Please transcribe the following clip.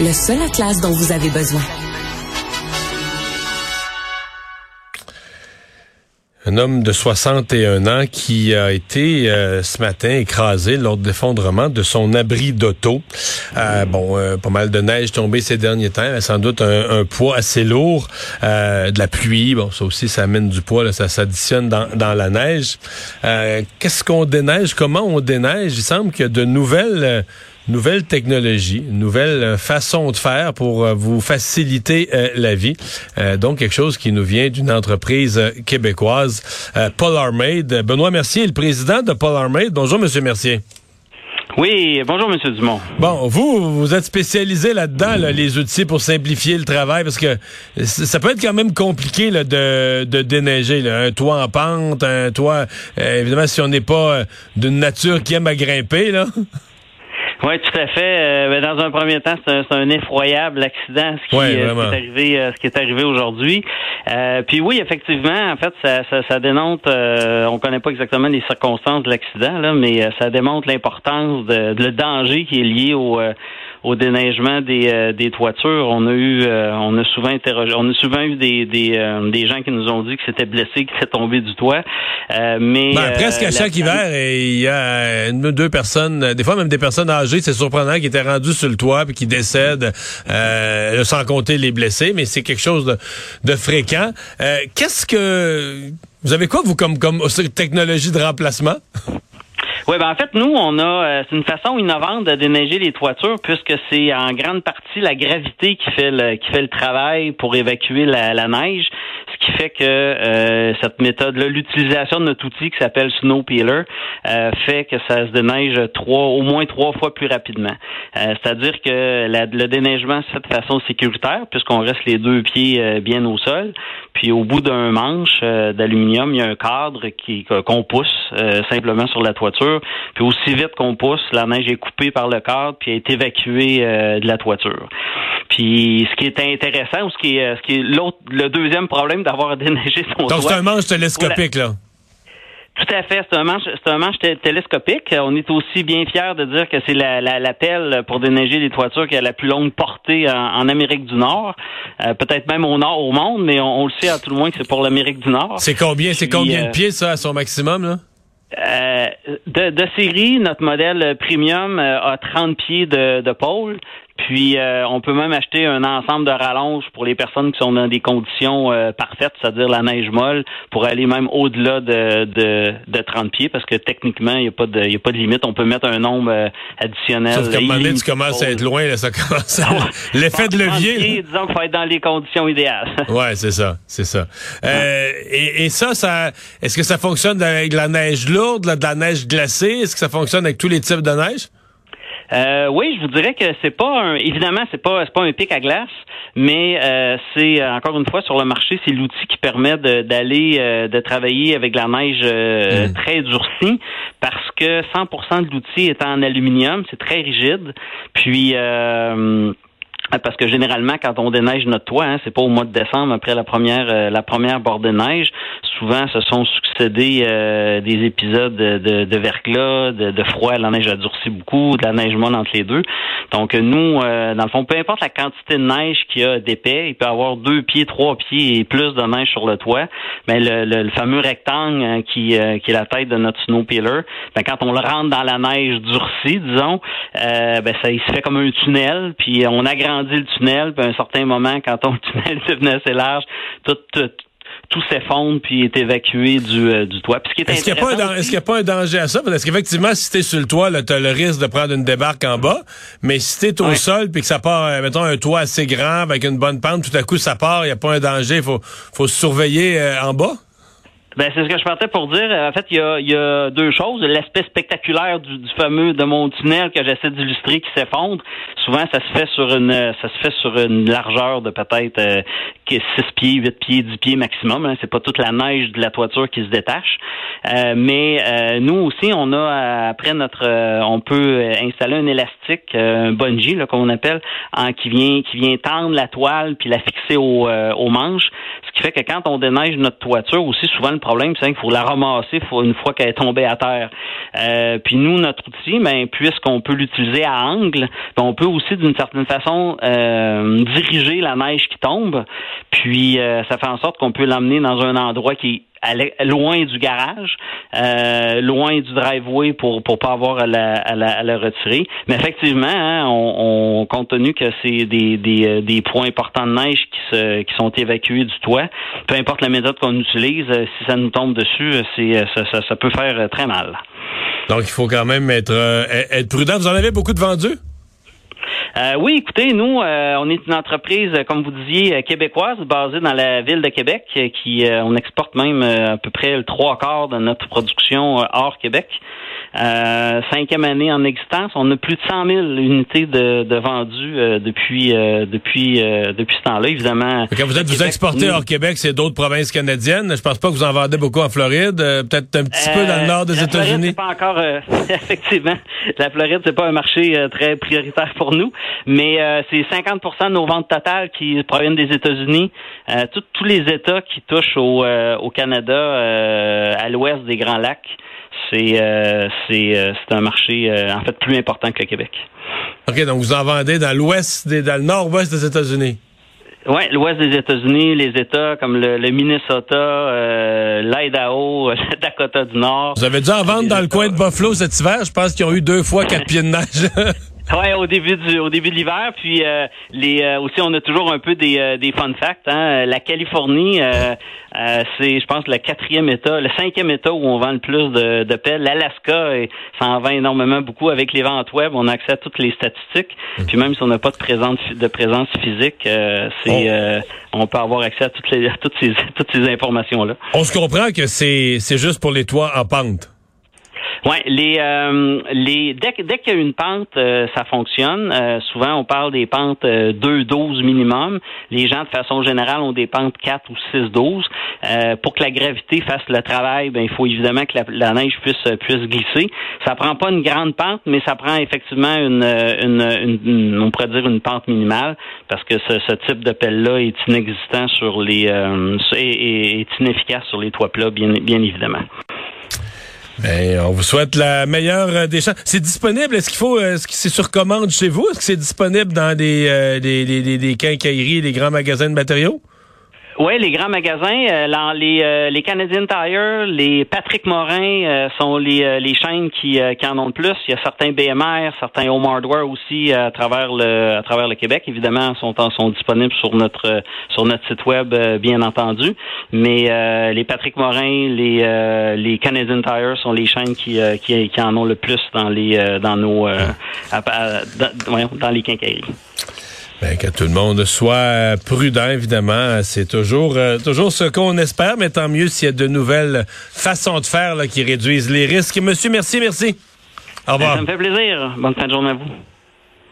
Le seul atlas dont vous avez besoin. Un homme de 61 ans qui a été euh, ce matin écrasé lors de l'effondrement de son abri d'auto. Euh, bon, euh, pas mal de neige tombée ces derniers temps, sans doute un, poids assez lourd, de la pluie. Bon, ça aussi, ça amène du poids, ça s'additionne dans, dans, la neige. Qu'est-ce qu'on déneige? Comment on déneige? Il semble qu'il y a de nouvelles nouvelle technologie, nouvelle euh, façon de faire pour euh, vous faciliter euh, la vie. donc, quelque chose qui nous vient d'une entreprise québécoise, Polar Made. Benoît Mercier est le président de Polar Made. Bonjour, Monsieur Mercier. Oui, bonjour, Monsieur Dumont. Bon, vous, vous êtes spécialisé là-dedans, les outils pour simplifier le travail, parce que ça peut être quand même compliqué de, de déneiger. Un toit en pente, un toit, évidemment, si on n'est pas d'une nature qui aime à grimper, là. Oui, tout à fait. Euh, ben, dans un premier temps, c'est un, effroyable accident, ce qui, euh, est arrivé, euh, ce qui est arrivé aujourd'hui. puis oui, effectivement, en fait, ça, ça, ça dénonce. on connaît pas exactement les circonstances de l'accident, là, mais ça démontre l'importance de, le danger qui est lié au au déneigement des, euh, des toitures. On a eu, euh, on a souvent interrogé, on a souvent eu des des, euh, des gens qui nous ont dit que c'était blessé, qui s'est tombé du toit. mais ben, presque à chaque hiver, il y a une ou deux personnes, des fois même des personnes âgées, c'est surprenant, qui étaient rendues sur le toit puis qui décèdent, sans compter les blessés, mais c'est quelque chose de, de fréquent. Qu'est-ce que vous avez quoi vous comme comme technologie de remplacement? Oui, ben en fait, nous, on a euh, c'est une façon innovante de déneiger les toitures puisque c'est en grande partie la gravité qui fait le qui fait le travail pour évacuer la, la neige fait que euh, cette méthode-là, l'utilisation de notre outil qui s'appelle Snow Peeler, euh, fait que ça se déneige trois, au moins trois fois plus rapidement. Euh, c'est-à-dire que le déneigement fait de façon sécuritaire, puisqu'on reste les deux pieds bien au sol. Puis au bout d'un manche d'aluminium, il y a un cadre qui qu'on pousse simplement sur la toiture. Puis aussi vite qu'on pousse, la neige est coupée par le cadre puis est évacuée de la toiture. Puis ce qui est intéressant, ou ce qui est, ce qui est l'autre, le deuxième problème d'avoir déneigé son Donc c'est un manche télescopique, là. Tout à fait, c'est un manche, c'est un manche télescopique. On est aussi bien fiers de dire que c'est la, la, pelle pour déneiger les toitures qui a la plus longue portée en, Amérique du Nord, euh, peut-être même au nord au monde, mais on, le sait à tout le moins que c'est pour l'Amérique du Nord. C'est combien, c'est combien de euh, pieds ça à son maximum là? Euh, de, de, série, notre modèle premium a 30 pieds de, de pôle, puis, euh, on peut même acheter un ensemble de rallonges pour les personnes qui sont dans des conditions euh, parfaites, c'est-à-dire la neige molle, pour aller même au-delà de, de, de 30 pieds, parce que techniquement, il n'y a, pas de, y a pas de limite. On peut mettre un nombre euh, additionnel. Sauf qu'à un moment donné, tu commences à être loin, là, ça commence à... L'effet de levier. Pieds, disons qu'il faut être dans les conditions idéales. ouais, c'est ça, c'est ça. Euh, et, et, ça, ça est-ce que ça fonctionne avec de la neige lourde, de la neige glacée? Est-ce que ça fonctionne avec tous les types de neige? Euh, oui, je vous dirais que c'est pas un, évidemment c'est pas c'est pas un pic à glace, mais euh, c'est euh, encore une fois sur le marché, c'est l'outil qui permet d'aller de, de, travailler avec la neige mmh. très durcie parce que 100% de l'outil est en aluminium, c'est très rigide. Puis parce que généralement, quand on déneige notre toit, hein, c'est pas au mois de décembre après la première la première bordée de neige souvent se sont succédés euh, des épisodes de, de, verglas, de, de, froid, la neige a durci beaucoup, de la neige entre les deux. Donc nous, euh, dans le fond, peu importe la quantité de neige qu'il y a d'épais, il peut avoir deux pieds, trois pieds et plus de neige sur le toit, mais le, fameux rectangle hein, qui, qui est la tête de notre snow peeler, ben, quand on le rentre dans la neige durcie, disons, euh, ben, ça il se fait comme un tunnel, puis on agrandit le tunnel, puis à un certain moment, quand on, le tunnel devenait assez large, tout, tout tout s'effondre puis est évacué du, euh, du toit. Est-ce qu'il n'y a, pas un danger à ça? Parce qu'effectivement, si t'es sur le toit, tu as le risque de prendre une débarque en bas. Mais si t'es au sol puis que ça part, euh, mettons, un toit assez grand avec une bonne pente, tout à coup, ça part, il n'y a pas un danger. Il faut, faut se surveiller euh, en bas? Ben, c'est ce que je partais pour dire. En fait, il y a, y a deux choses. L'aspect spectaculaire du, du, fameux de mon tunnel que j'essaie d'illustrer qui s'effondre. Souvent, ça se fait sur une ça se fait sur une largeur de peut-être euh, 6 pieds, 8 pieds, 10 pieds maximum. Hein. C'est pas toute la neige de la toiture qui se détache. Euh, mais euh, nous aussi, on a après notre euh, on peut installer un élastique, un bungee là, qu'on appelle, en, qui vient qui vient tendre la toile puis la fixer au, au manche. Ce qui fait que quand on déneige notre toiture aussi, souvent Le problème, c'est qu'il faut la ramasser une fois qu'elle est tombée à terre. Euh, puis nous, notre outil, ben, puisqu'on peut l'utiliser à angle, ben, on peut aussi d'une certaine façon euh, diriger la neige qui tombe. Puis euh, ça fait en sorte qu'on peut l'emmener dans un endroit qui est loin du garage, euh, loin du driveway pour pour pas avoir à la, à la, retirer. Mais effectivement, hein, on, compte tenu que c'est des, des, des points importants de neige qui se qui sont évacués du toit, peu importe la méthode qu'on utilise, si ça nous tombe dessus, c'est ça, ça, peut faire très mal. Donc, il faut quand même être, euh, être prudent. Vous en avez beaucoup de vendus? Euh, oui, écoutez, nous, euh, on est une entreprise, comme vous disiez, québécoise, basée dans la ville de Québec, qui on exporte même à peu près trois quarts de notre production hors Québec. Euh, cinquième année en existence, on a plus de 100 000 unités de, de vendues euh, depuis euh, depuis depuis ce temps-là. Évidemment. Quand vous êtes vous exportez hors Québec, c'est d'autres provinces canadiennes. Je pense pas que vous en vendez beaucoup en Floride, peut-être un petit peu dans le nord des États-Unis. Pas encore effectivement. La Floride c'est pas un marché très prioritaire pour nous, mais c'est 50% de nos ventes totales qui proviennent des États-Unis. tous les États qui touchent au, au Canada, à l'ouest des Grands Lacs c'est euh, euh, c'est un marché euh, en fait plus important que le Québec. OK, donc vous en vendez dans l'ouest, dans le nord-ouest des États-Unis? Oui, l'ouest des États-Unis, les États comme le, Minnesota, l'Idaho, le Dakota du Nord. Vous avez dû en vendre dans le coin de Buffalo cet hiver. Je pense qu'ils ont eu deux fois quatre pieds de neige. Ouais, au début du au début de l'hiver, puis euh, les euh, aussi on a toujours un peu des, euh, des fun facts. Hein. La Californie, c'est je pense le quatrième État, le cinquième État où on vend le plus de, de pelles. L'Alaska, ça en vend énormément beaucoup avec les ventes web. On a accès à toutes les statistiques. Mhm. Puis même si on n'a pas de présence de présence physique, c'est oh. on peut avoir accès à toutes les toutes ces toutes ces informations là. On se comprend que c'est c'est juste pour les toits en pente. Oui, les, euh, les dès, dès qu'il y a une pente, euh, ça fonctionne. Euh, souvent, on parle des pentes 2-12 minimum. Les gens, de façon générale, ont des pentes 4 ou 6-12. pour que la gravité fasse le travail, ben, il faut évidemment que la, neige puisse, puisse glisser. Ça prend pas une grande pente, mais ça prend effectivement une, une, une, on pourrait dire une pente minimale, parce que ce, ce type de pelle-là est inexistant sur les, est inefficace sur les toits plats, bien, bien évidemment. On vous souhaite la meilleure euh, des chances. C'est disponible? Est-ce qu'il faut, euh, est-ce que c'est sur commande chez vous? Est-ce que c'est disponible dans des, euh, des, des, des quincailleries, des grands magasins de matériaux? Oui, les grands magasins, euh, les, euh, les Canadian Tire, les Patrick Morin euh, sont les, les chaînes qui, qui en ont le plus. Il y a certains BMR, certains Home Hardware aussi à travers le à travers le Québec. Évidemment, sont sont disponibles sur notre sur notre site web, bien entendu. Mais les Patrick Morin, les les Canadian Tire sont les chaînes qui, qui, qui en ont le plus dans les dans nos dans, dans les quincailleries. Ben, que tout le monde soit prudent, évidemment. C'est toujours, euh, toujours ce qu'on espère, mais tant mieux s'il y a de nouvelles façons de faire là, qui réduisent les risques. Monsieur, merci, merci. Au revoir. Ça me fait plaisir. Bonne fin de journée à vous.